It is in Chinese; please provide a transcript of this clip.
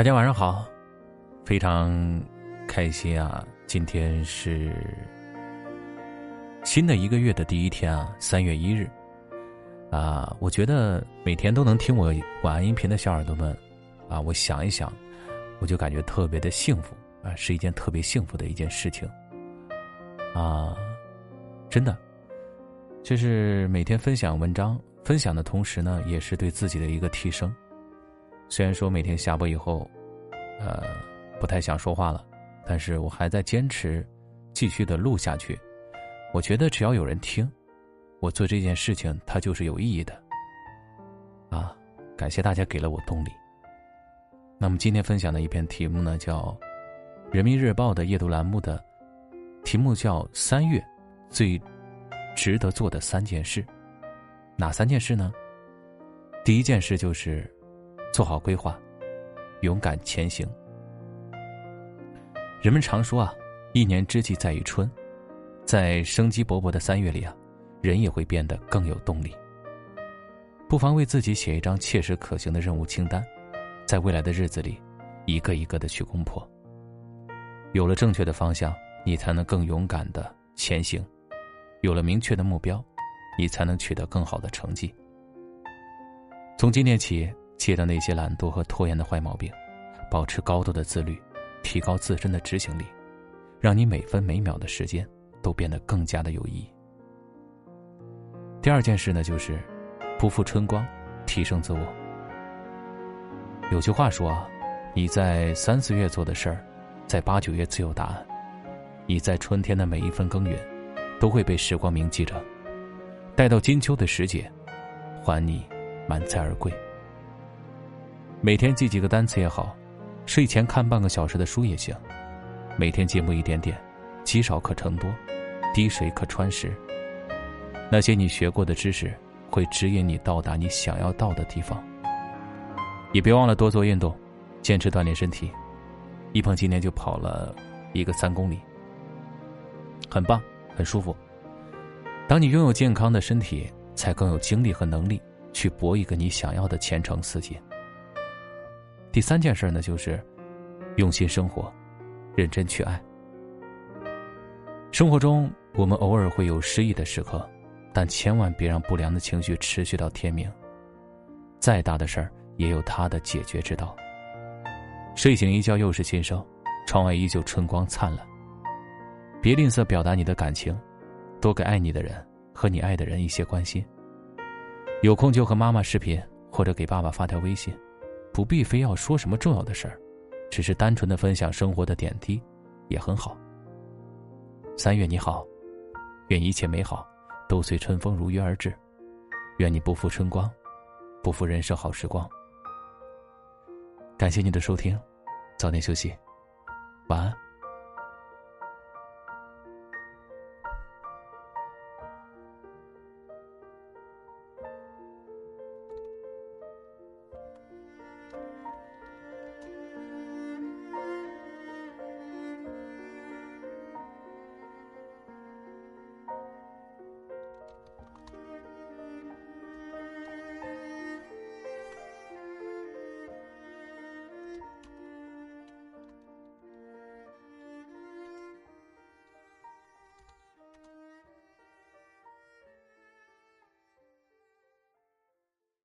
大家晚上好，非常开心啊！今天是新的一个月的第一天啊，三月一日啊！我觉得每天都能听我晚安音频的小耳朵们啊，我想一想，我就感觉特别的幸福啊，是一件特别幸福的一件事情啊！真的，就是每天分享文章，分享的同时呢，也是对自己的一个提升。虽然说每天下播以后，呃，不太想说话了，但是我还在坚持，继续的录下去。我觉得只要有人听，我做这件事情，它就是有意义的。啊，感谢大家给了我动力。那么今天分享的一篇题目呢，叫《人民日报》的夜读栏目的题目叫“三月最值得做的三件事”，哪三件事呢？第一件事就是。做好规划，勇敢前行。人们常说啊，一年之计在于春，在生机勃勃的三月里啊，人也会变得更有动力。不妨为自己写一张切实可行的任务清单，在未来的日子里，一个一个的去攻破。有了正确的方向，你才能更勇敢的前行；有了明确的目标，你才能取得更好的成绩。从今天起。戒掉那些懒惰和拖延的坏毛病，保持高度的自律，提高自身的执行力，让你每分每秒的时间都变得更加的有意义。第二件事呢，就是不负春光，提升自我。有句话说啊，你在三四月做的事儿，在八九月自有答案。你在春天的每一分耕耘，都会被时光铭记着，待到金秋的时节，还你满载而归。每天记几个单词也好，睡前看半个小时的书也行。每天进步一点点，积少可成多，滴水可穿石。那些你学过的知识，会指引你到达你想要到的地方。也别忘了多做运动，坚持锻炼身体。一鹏今天就跑了一个三公里，很棒，很舒服。当你拥有健康的身体，才更有精力和能力去搏一个你想要的前程似锦。第三件事呢，就是用心生活，认真去爱。生活中，我们偶尔会有失意的时刻，但千万别让不良的情绪持续到天明。再大的事儿，也有它的解决之道。睡醒一觉又是新生，窗外依旧春光灿烂。别吝啬表达你的感情，多给爱你的人和你爱的人一些关心。有空就和妈妈视频，或者给爸爸发条微信。不必非要说什么重要的事儿，只是单纯的分享生活的点滴，也很好。三月你好，愿一切美好都随春风如约而至，愿你不负春光，不负人生好时光。感谢你的收听，早点休息，晚安。